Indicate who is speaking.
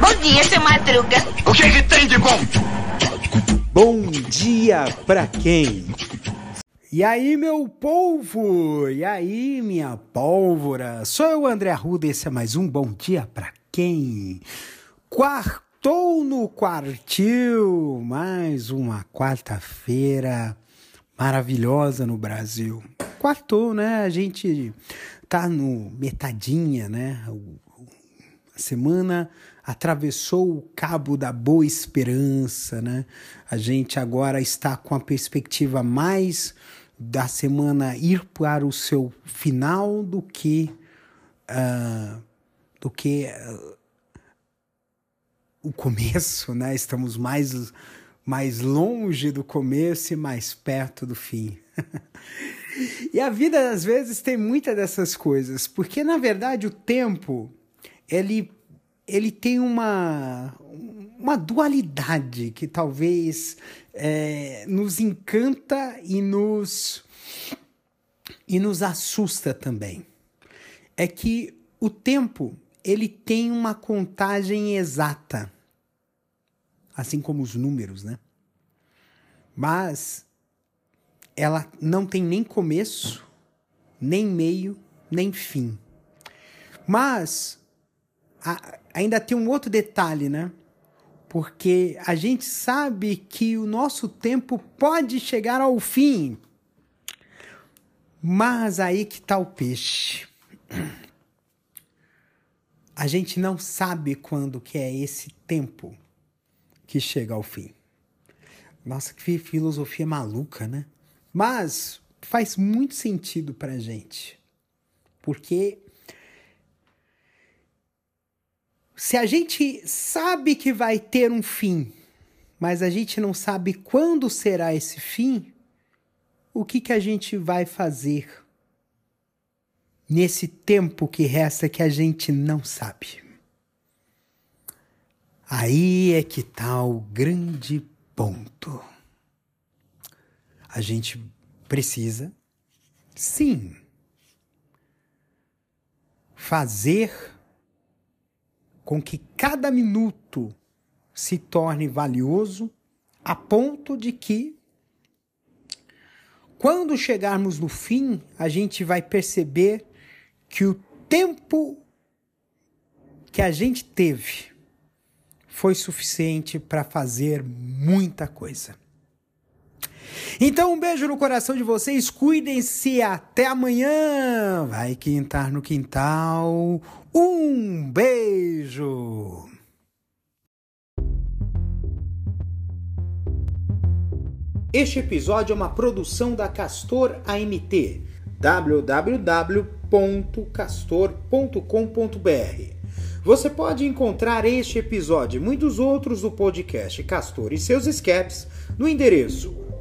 Speaker 1: Bom dia, seu Madruga.
Speaker 2: O que, que tem de bom?
Speaker 3: Bom dia pra quem? E aí, meu polvo? E aí, minha pólvora? Sou eu, André Arruda, esse é mais um Bom Dia Pra Quem? Quartou no quartil, mais uma quarta-feira maravilhosa no Brasil. Quartou, né? A gente tá no metadinha, né? A semana atravessou o cabo da boa esperança, né? A gente agora está com a perspectiva mais da semana ir para o seu final do que uh, do que uh, o começo, né? Estamos mais mais longe do começo e mais perto do fim. e a vida às vezes tem muitas dessas coisas, porque na verdade o tempo ele ele tem uma, uma dualidade que talvez é, nos encanta e nos, e nos assusta também. É que o tempo ele tem uma contagem exata, assim como os números, né? Mas ela não tem nem começo, nem meio, nem fim. Mas a, ainda tem um outro detalhe, né? Porque a gente sabe que o nosso tempo pode chegar ao fim. Mas aí que tá o peixe. A gente não sabe quando que é esse tempo que chega ao fim. Nossa, que filosofia maluca, né? Mas faz muito sentido pra gente. Porque se a gente sabe que vai ter um fim, mas a gente não sabe quando será esse fim, o que, que a gente vai fazer nesse tempo que resta que a gente não sabe? Aí é que está o grande ponto. A gente precisa, sim, fazer com que cada minuto se torne valioso a ponto de que, quando chegarmos no fim, a gente vai perceber que o tempo que a gente teve foi suficiente para fazer muita coisa. Então, um beijo no coração de vocês, cuidem-se, até amanhã! Vai quintar no quintal. Um beijo! Este episódio é uma produção da Castor AMT www.castor.com.br. Você pode encontrar este episódio e muitos outros do podcast Castor e seus escapes no endereço